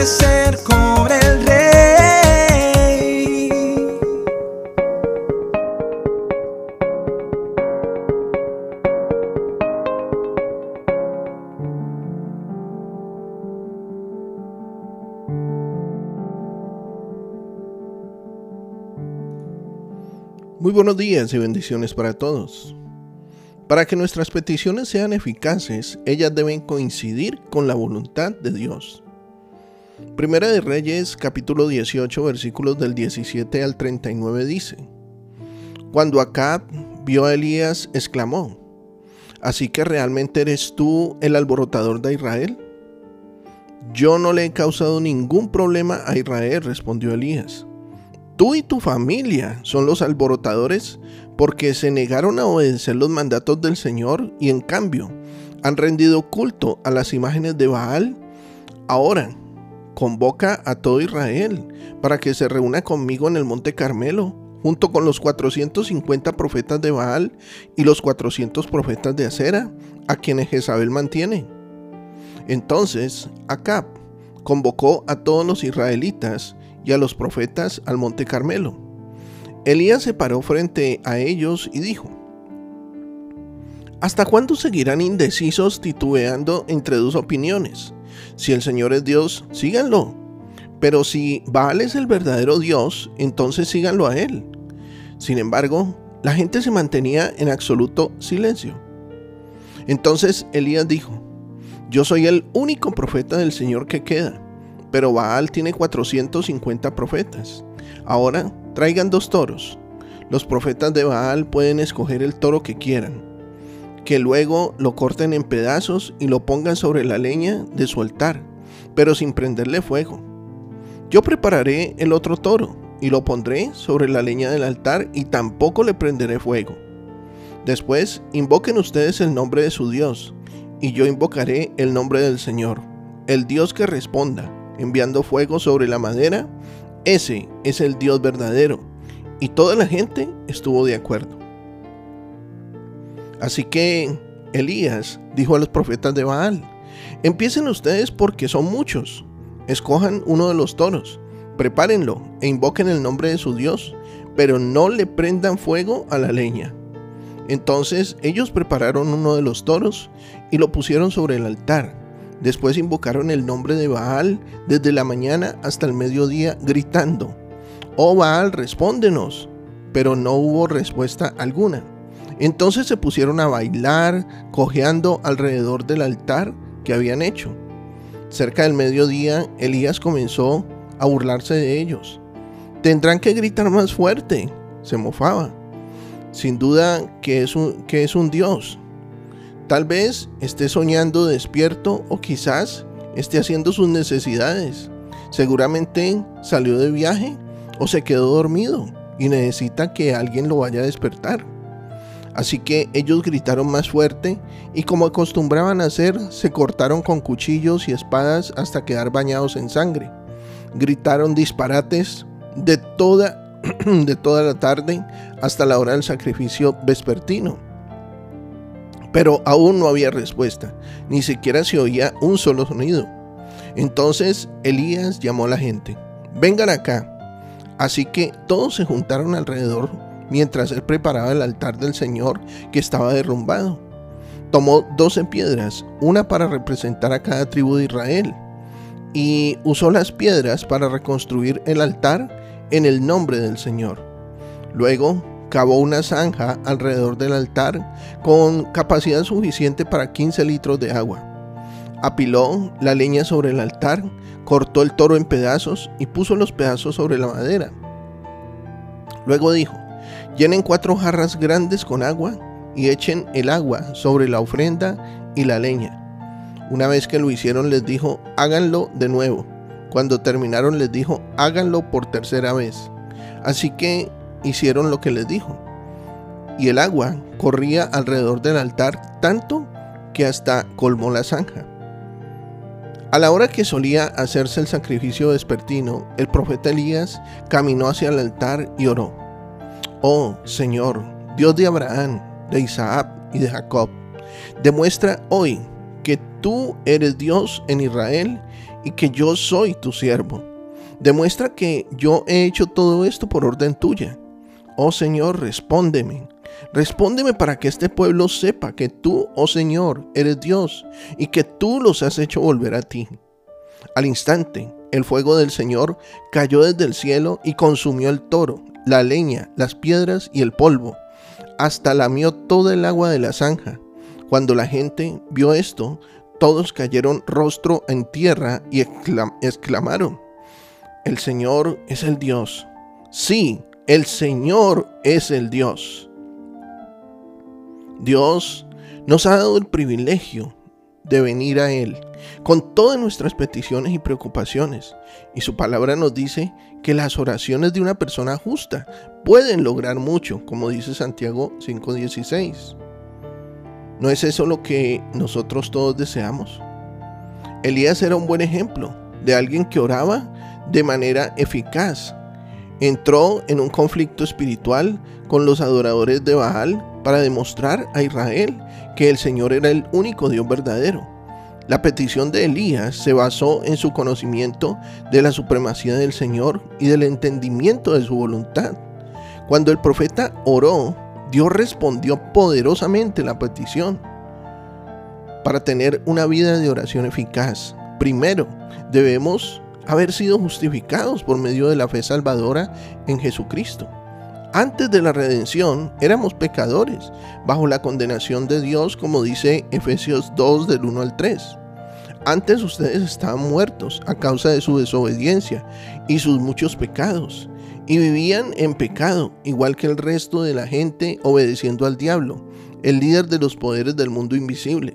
el rey. Muy buenos días y bendiciones para todos. Para que nuestras peticiones sean eficaces, ellas deben coincidir con la voluntad de Dios. Primera de Reyes capítulo 18 versículos del 17 al 39 dice, Cuando Acab vio a Elías, exclamó, ¿Así que realmente eres tú el alborotador de Israel? Yo no le he causado ningún problema a Israel, respondió Elías Tú y tu familia son los alborotadores porque se negaron a obedecer los mandatos del Señor y en cambio han rendido culto a las imágenes de Baal. Ahora, convoca a todo Israel para que se reúna conmigo en el monte Carmelo, junto con los 450 profetas de Baal y los 400 profetas de Acera, a quienes Jezabel mantiene. Entonces, Acab convocó a todos los israelitas y a los profetas al monte Carmelo. Elías se paró frente a ellos y dijo, ¿Hasta cuándo seguirán indecisos titubeando entre dos opiniones? Si el Señor es Dios, síganlo. Pero si Baal es el verdadero Dios, entonces síganlo a él. Sin embargo, la gente se mantenía en absoluto silencio. Entonces Elías dijo, Yo soy el único profeta del Señor que queda pero Baal tiene 450 profetas. Ahora traigan dos toros. Los profetas de Baal pueden escoger el toro que quieran, que luego lo corten en pedazos y lo pongan sobre la leña de su altar, pero sin prenderle fuego. Yo prepararé el otro toro y lo pondré sobre la leña del altar y tampoco le prenderé fuego. Después invoquen ustedes el nombre de su Dios, y yo invocaré el nombre del Señor, el Dios que responda enviando fuego sobre la madera, ese es el Dios verdadero. Y toda la gente estuvo de acuerdo. Así que Elías dijo a los profetas de Baal, empiecen ustedes porque son muchos, escojan uno de los toros, prepárenlo e invoquen el nombre de su Dios, pero no le prendan fuego a la leña. Entonces ellos prepararon uno de los toros y lo pusieron sobre el altar Después invocaron el nombre de Baal desde la mañana hasta el mediodía gritando, Oh Baal, respóndenos. Pero no hubo respuesta alguna. Entonces se pusieron a bailar, cojeando alrededor del altar que habían hecho. Cerca del mediodía, Elías comenzó a burlarse de ellos. Tendrán que gritar más fuerte, se mofaba. Sin duda que es un, que es un dios, Tal vez esté soñando despierto o quizás esté haciendo sus necesidades. Seguramente salió de viaje o se quedó dormido y necesita que alguien lo vaya a despertar. Así que ellos gritaron más fuerte y como acostumbraban a hacer, se cortaron con cuchillos y espadas hasta quedar bañados en sangre. Gritaron disparates de toda, de toda la tarde hasta la hora del sacrificio vespertino. Pero aún no había respuesta, ni siquiera se oía un solo sonido. Entonces Elías llamó a la gente, vengan acá. Así que todos se juntaron alrededor mientras él preparaba el altar del Señor que estaba derrumbado. Tomó doce piedras, una para representar a cada tribu de Israel, y usó las piedras para reconstruir el altar en el nombre del Señor. Luego cavó una zanja alrededor del altar con capacidad suficiente para 15 litros de agua. Apiló la leña sobre el altar, cortó el toro en pedazos y puso los pedazos sobre la madera. Luego dijo, llenen cuatro jarras grandes con agua y echen el agua sobre la ofrenda y la leña. Una vez que lo hicieron les dijo, háganlo de nuevo. Cuando terminaron les dijo, háganlo por tercera vez. Así que hicieron lo que les dijo. Y el agua corría alrededor del altar tanto que hasta colmó la zanja. A la hora que solía hacerse el sacrificio vespertino, el profeta Elías caminó hacia el altar y oró. Oh Señor, Dios de Abraham, de Isaac y de Jacob, demuestra hoy que tú eres Dios en Israel y que yo soy tu siervo. Demuestra que yo he hecho todo esto por orden tuya Oh Señor, respóndeme. Respóndeme para que este pueblo sepa que tú, oh Señor, eres Dios y que tú los has hecho volver a ti. Al instante, el fuego del Señor cayó desde el cielo y consumió el toro, la leña, las piedras y el polvo. Hasta lamió toda el agua de la zanja. Cuando la gente vio esto, todos cayeron rostro en tierra y exclamaron, el Señor es el Dios. Sí, el Señor es el Dios. Dios nos ha dado el privilegio de venir a Él con todas nuestras peticiones y preocupaciones. Y su palabra nos dice que las oraciones de una persona justa pueden lograr mucho, como dice Santiago 5:16. ¿No es eso lo que nosotros todos deseamos? Elías era un buen ejemplo de alguien que oraba de manera eficaz. Entró en un conflicto espiritual con los adoradores de Baal para demostrar a Israel que el Señor era el único Dios verdadero. La petición de Elías se basó en su conocimiento de la supremacía del Señor y del entendimiento de su voluntad. Cuando el profeta oró, Dios respondió poderosamente la petición. Para tener una vida de oración eficaz, primero debemos haber sido justificados por medio de la fe salvadora en Jesucristo. Antes de la redención éramos pecadores, bajo la condenación de Dios, como dice Efesios 2 del 1 al 3. Antes ustedes estaban muertos a causa de su desobediencia y sus muchos pecados y vivían en pecado, igual que el resto de la gente, obedeciendo al diablo, el líder de los poderes del mundo invisible,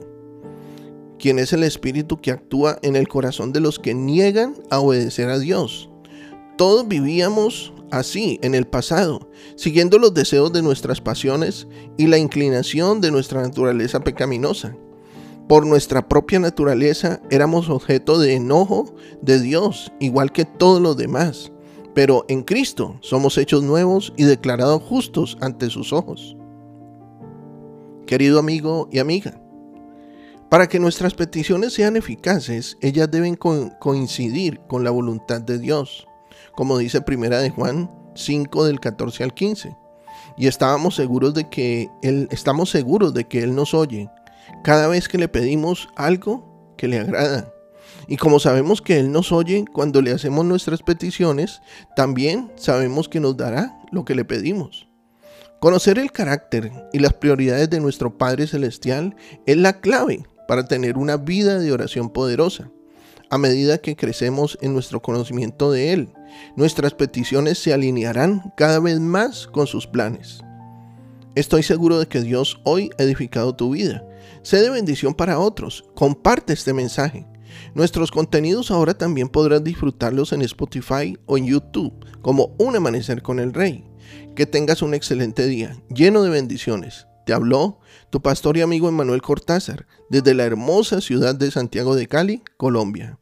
quien es el espíritu que actúa en el corazón de los que niegan a obedecer a Dios. Todos vivíamos así en el pasado, siguiendo los deseos de nuestras pasiones y la inclinación de nuestra naturaleza pecaminosa. Por nuestra propia naturaleza éramos objeto de enojo de Dios, igual que todos los demás pero en Cristo somos hechos nuevos y declarados justos ante sus ojos. Querido amigo y amiga, para que nuestras peticiones sean eficaces, ellas deben coincidir con la voluntad de Dios, como dice Primera de Juan 5 del 14 al 15. Y estábamos seguros de que él estamos seguros de que él nos oye cada vez que le pedimos algo que le agrada y como sabemos que Él nos oye cuando le hacemos nuestras peticiones, también sabemos que nos dará lo que le pedimos. Conocer el carácter y las prioridades de nuestro Padre Celestial es la clave para tener una vida de oración poderosa. A medida que crecemos en nuestro conocimiento de Él, nuestras peticiones se alinearán cada vez más con sus planes. Estoy seguro de que Dios hoy ha edificado tu vida. Sé de bendición para otros. Comparte este mensaje. Nuestros contenidos ahora también podrás disfrutarlos en Spotify o en YouTube como Un Amanecer con el Rey. Que tengas un excelente día, lleno de bendiciones. Te habló tu pastor y amigo Emanuel Cortázar desde la hermosa ciudad de Santiago de Cali, Colombia.